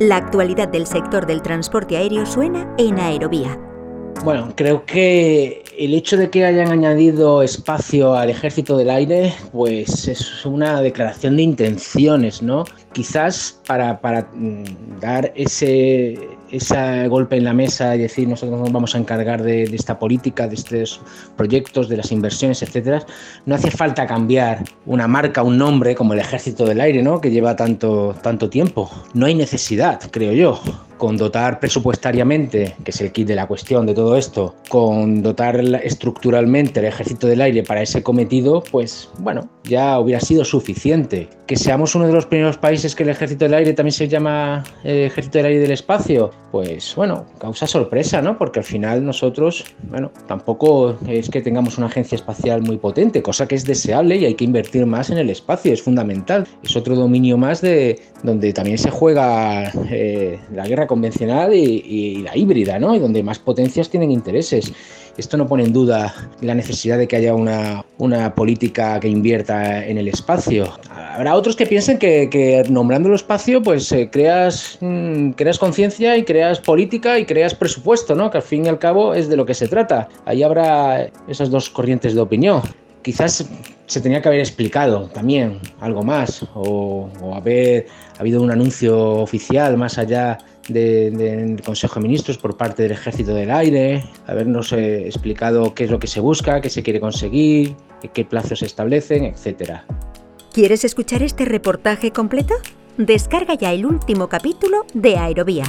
La actualidad del sector del transporte aéreo suena en Aerovía. Bueno, creo que el hecho de que hayan añadido espacio al ejército del aire, pues es una declaración de intenciones, ¿no? Quizás para, mm, dar ese, ese golpe en la mesa y decir nosotros nos vamos a encargar de, esta política, de estos proyectos, de las inversiones, etcétera, no hace falta cambiar una marca, un nombre como el Ejército del Aire, ¿no? que lleva tanto, tanto tiempo. No hay necesidad, creo yo con dotar presupuestariamente, que es el kit de la cuestión de todo esto, con dotar estructuralmente el ejército del aire para ese cometido, pues bueno, ya hubiera sido suficiente. Que seamos uno de los primeros países que el ejército del aire también se llama eh, ejército del aire del espacio, pues bueno, causa sorpresa, ¿no? Porque al final nosotros, bueno, tampoco es que tengamos una agencia espacial muy potente, cosa que es deseable y hay que invertir más en el espacio, es fundamental. Es otro dominio más de donde también se juega eh, la guerra convencional y, la híbrida, ¿no? Y donde más potencias tienen intereses. Esto no pone en duda la necesidad de que haya una, una política que invierta en el espacio. Habrá otros que piensen que, nombrando el espacio, pues eh, creas, mm, creas conciencia y creas política y creas presupuesto, ¿no? Que al fin y al cabo es de lo que se trata. Ahí habrá esas dos corrientes de opinión quizás se tenía que haber explicado también algo más o, haber habido un anuncio oficial más allá del Consejo de Ministros por parte del Ejército del Aire, habernos eh, explicado qué es lo que se busca, qué se quiere conseguir, qué plazos se establecen, etc. ¿Quieres escuchar este reportaje completo? Descarga ya el último capítulo de Aerovía